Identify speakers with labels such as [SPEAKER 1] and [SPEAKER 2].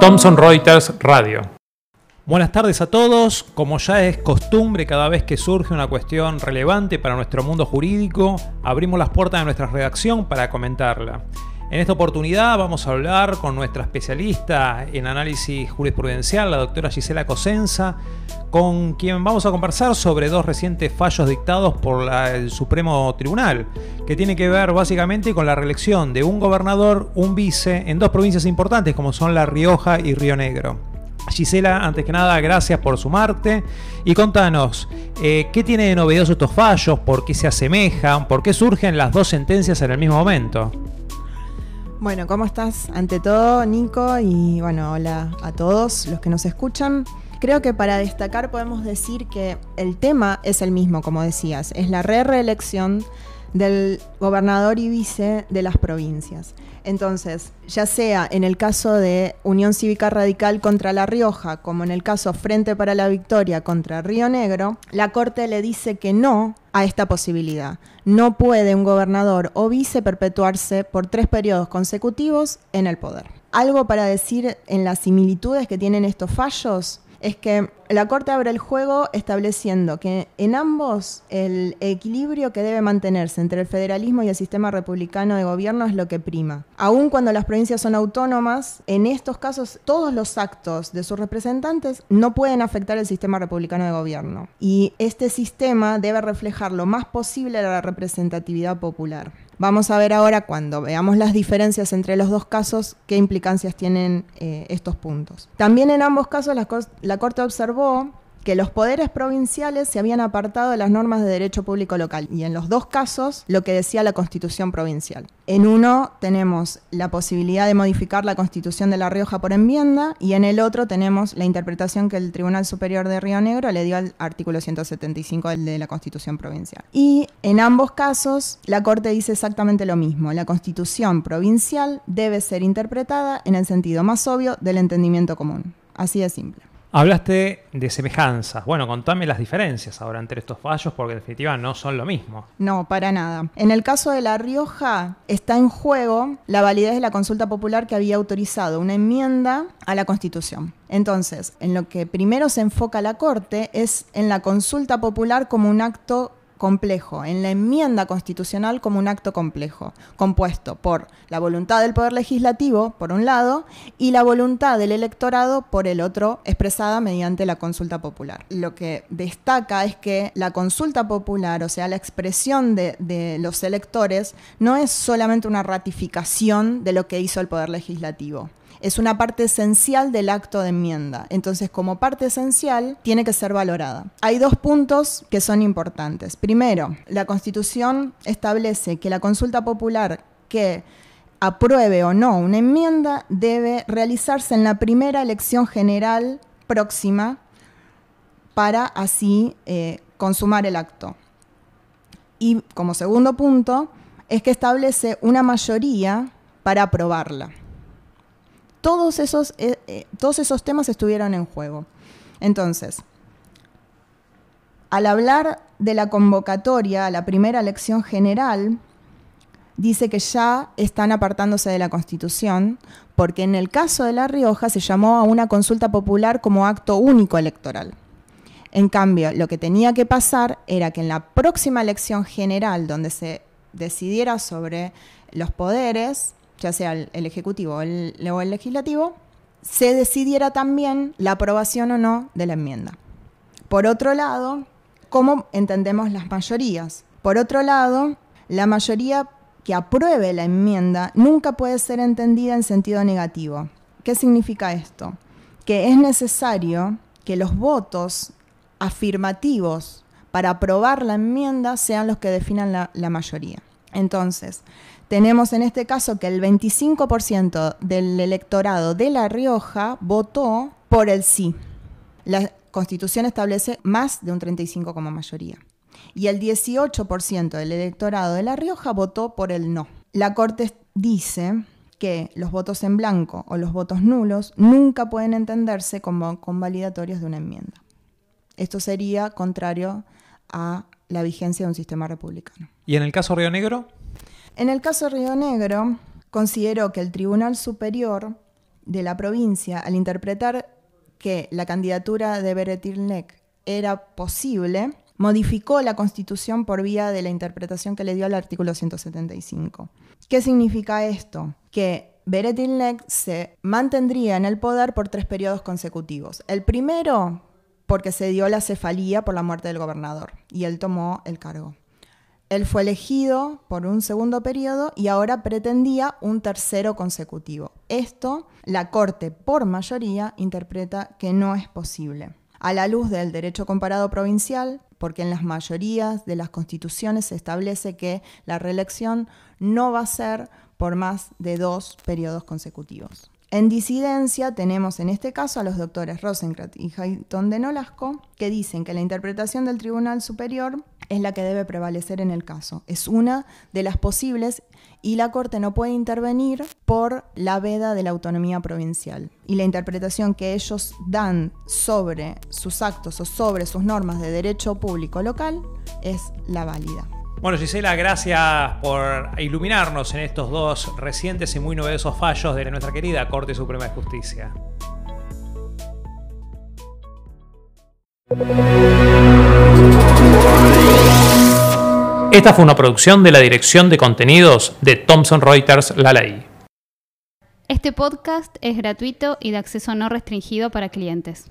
[SPEAKER 1] Thomson Reuters Radio. Buenas tardes a todos. Como ya es costumbre, cada vez que surge una cuestión relevante para nuestro mundo jurídico, abrimos las puertas de nuestra redacción para comentarla. En esta oportunidad vamos a hablar con nuestra especialista en análisis jurisprudencial, la doctora Gisela Cosenza, con quien vamos a conversar sobre dos recientes fallos dictados por el Supremo Tribunal, que tiene que ver básicamente con la reelección de un gobernador, un vice, en dos provincias importantes como son La Rioja y Río Negro. Gisela, antes que nada, gracias por sumarte y contanos, eh, ¿qué tiene de novedoso estos fallos? ¿Por qué se asemejan? ¿Por qué surgen las dos sentencias en el mismo momento?
[SPEAKER 2] Bueno, ¿cómo estás? Ante todo, Nico, y bueno, hola a todos los que nos escuchan. Creo que para destacar podemos decir que el tema es el mismo, como decías, es la re-reelección del gobernador y vice de las provincias. Entonces, ya sea en el caso de Unión Cívica Radical contra La Rioja, como en el caso Frente para la Victoria contra Río Negro, la Corte le dice que no a esta posibilidad. No puede un gobernador o vice perpetuarse por tres periodos consecutivos en el poder. Algo para decir en las similitudes que tienen estos fallos es que la Corte abre el juego estableciendo que en ambos el equilibrio que debe mantenerse entre el federalismo y el sistema republicano de gobierno es lo que prima. Aun cuando las provincias son autónomas, en estos casos todos los actos de sus representantes no pueden afectar el sistema republicano de gobierno. Y este sistema debe reflejar lo más posible la representatividad popular. Vamos a ver ahora, cuando veamos las diferencias entre los dos casos, qué implicancias tienen eh, estos puntos. También en ambos casos la, la Corte observó que los poderes provinciales se habían apartado de las normas de derecho público local y en los dos casos lo que decía la constitución provincial. En uno tenemos la posibilidad de modificar la constitución de La Rioja por enmienda y en el otro tenemos la interpretación que el Tribunal Superior de Río Negro le dio al artículo 175 de la constitución provincial. Y en ambos casos la Corte dice exactamente lo mismo, la constitución provincial debe ser interpretada en el sentido más obvio del entendimiento común. Así de simple.
[SPEAKER 1] Hablaste de semejanzas. Bueno, contame las diferencias ahora entre estos fallos porque en definitiva no son lo mismo.
[SPEAKER 2] No, para nada. En el caso de La Rioja está en juego la validez de la consulta popular que había autorizado una enmienda a la Constitución. Entonces, en lo que primero se enfoca la Corte es en la consulta popular como un acto complejo, en la enmienda constitucional como un acto complejo, compuesto por la voluntad del Poder Legislativo, por un lado, y la voluntad del electorado, por el otro, expresada mediante la consulta popular. Lo que destaca es que la consulta popular, o sea, la expresión de, de los electores, no es solamente una ratificación de lo que hizo el Poder Legislativo, es una parte esencial del acto de enmienda. Entonces, como parte esencial, tiene que ser valorada. Hay dos puntos que son importantes. Primero, la Constitución establece que la consulta popular que apruebe o no una enmienda debe realizarse en la primera elección general próxima para así eh, consumar el acto. Y como segundo punto, es que establece una mayoría para aprobarla todos esos, eh, eh, todos esos temas estuvieron en juego. Entonces, al hablar de la convocatoria a la primera elección general, dice que ya están apartándose de la Constitución, porque en el caso de La Rioja se llamó a una consulta popular como acto único electoral. En cambio, lo que tenía que pasar era que en la próxima elección general, donde se decidiera sobre los poderes, ya sea el, Ejecutivo o el, Legislativo, se decidiera también la aprobación o no de la enmienda. Por otro lado, ¿cómo entendemos las mayorías? Por otro lado, la mayoría que apruebe la enmienda nunca puede ser entendida en sentido negativo. ¿Qué significa esto? Que es necesario que los votos afirmativos para aprobar la enmienda sean los que definan la, mayoría. Entonces, tenemos en este caso que el 25% del electorado de La Rioja votó por el sí. La Constitución establece más de un 35 como mayoría. Y el 18% del electorado de La Rioja votó por el no. La Corte dice que los votos en blanco o los votos nulos nunca pueden entenderse como convalidatorios de una enmienda. Esto sería contrario a la vigencia de un sistema republicano.
[SPEAKER 1] ¿Y en el caso Río Negro?
[SPEAKER 2] En el caso Río Negro, consideró que el Tribunal Superior de la provincia, al interpretar que la candidatura de Beretilnek era posible, modificó la Constitución por vía de la interpretación que le dio al artículo 175. ¿Qué significa esto? Que Beretilnek se mantendría en el poder por tres periodos consecutivos. El primero, porque se dio la cefalía por la muerte del gobernador y él tomó el cargo. Él fue elegido por un segundo periodo y ahora pretendía un tercero consecutivo. Esto, la Corte, por mayoría, interpreta que no es posible. A la luz del derecho comparado provincial, porque en las mayorías de las constituciones se establece que la reelección no va a ser por más de dos periodos consecutivos. En disidencia tenemos en este caso a los doctores Rosenkranz y Hayton de Nolasco, que dicen que la interpretación del Tribunal Superior es la que debe prevalecer en el caso. Es una de las posibles y la Corte no puede intervenir por la veda de la autonomía provincial. Y la interpretación que ellos dan sobre sus actos o sobre sus normas de derecho público local es la válida.
[SPEAKER 1] Bueno, Gisela, gracias por iluminarnos en estos dos recientes y muy novedosos fallos de nuestra querida Corte Suprema de Justicia. Esta fue una producción de la Dirección de Contenidos de Thomson Reuters La Ley.
[SPEAKER 3] Este podcast es gratuito y de acceso no restringido para clientes.